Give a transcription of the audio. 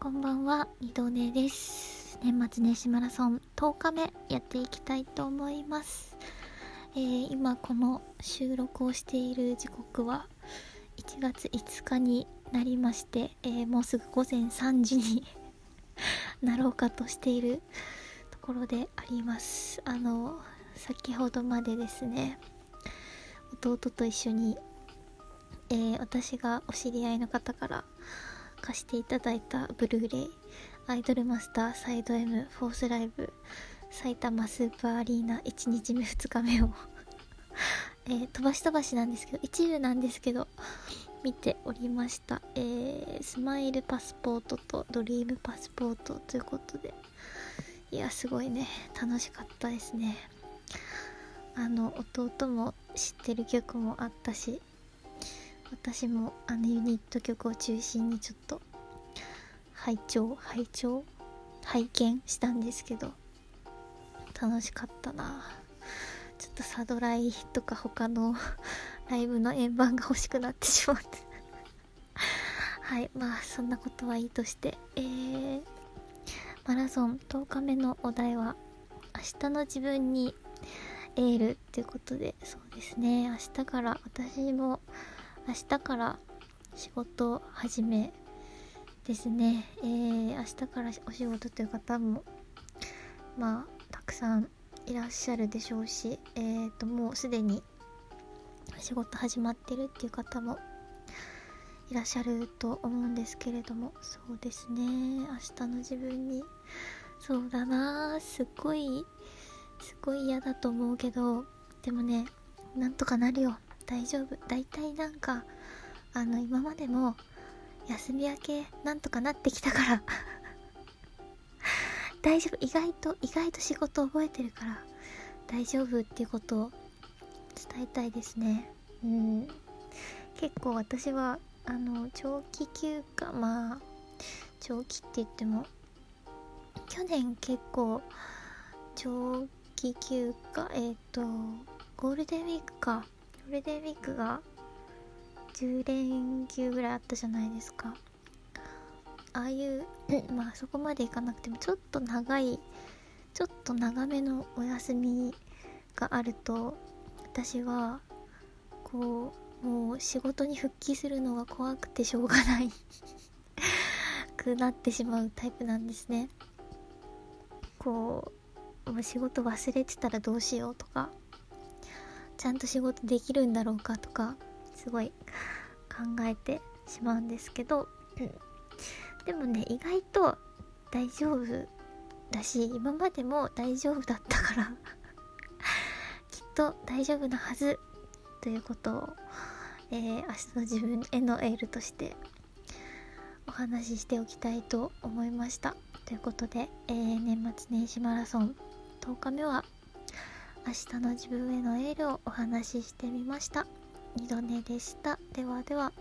こんばんは、二度寝です。年末年始マラソン10日目やっていきたいと思います。えー今この収録をしている時刻は1月5日になりまして、えーもうすぐ午前3時に なろうかとしているところであります。あの、先ほどまでですね、弟と一緒に、えー私がお知り合いの方から貸していただいたブルーレイアイドルマスターサイド M フォースライブ埼玉スーパーアリーナ1日目2日目を えー飛ばし飛ばしなんですけど一部なんですけど見ておりました、えースマイルパスポートとドリームパスポートということで。いやすごいね。楽しかったですね。あの弟も知ってる曲もあったし私もあのユニット曲を中心にちょっと拝聴拝聴拝見したんですけど楽しかったな。ちょっとサドライとか他の ライブの円盤が欲しくなってしまって。はいまあそんなことはいいとしてえー、マラソン10日目のお題は明日の自分にエールっていうことでそうですね。明日から私も明日から仕事始めですね、えー、明日からお仕事という方もまあたくさんいらっしゃるでしょうしえー、ともうすでに仕事始まってるっていう方もいらっしゃると思うんですけれどもそうですね。明日の自分にそうだなすっごいすっごい嫌だと思うけどでもねなんとかなるよ。大丈夫？大体なんかあの今までも休み明けなんとかなってきたから。大丈夫。意外と意外と仕事覚えてるから大丈夫っていうことを伝えたいですね。うん。結構私はあの長期休暇まあ長期って言っても去年結構長期休暇えっ、とゴールデンウィークかゴールデンウィークが10連休ぐらいあったじゃないですか。ああいうまあそこまでいかなくてもちょっと長いちょっと長めのお休みがあると私はこうもう仕事に復帰するのが怖くてしょうがないくなってしまうタイプなんですね。こうもう仕事忘れてたらどうしようとかちゃんと仕事できるんだろうかとかすごい 考えてしまうんですけど。うんでもね意外と大丈夫だし今までも大丈夫だったから きっと大丈夫なはずということを、えー明日の自分へのエールとしてお話ししておきたいと思いました。ということで、えー年末年始マラソン10日目は明日の自分へのエールをお話ししてみました。二度寝でした。ではでは。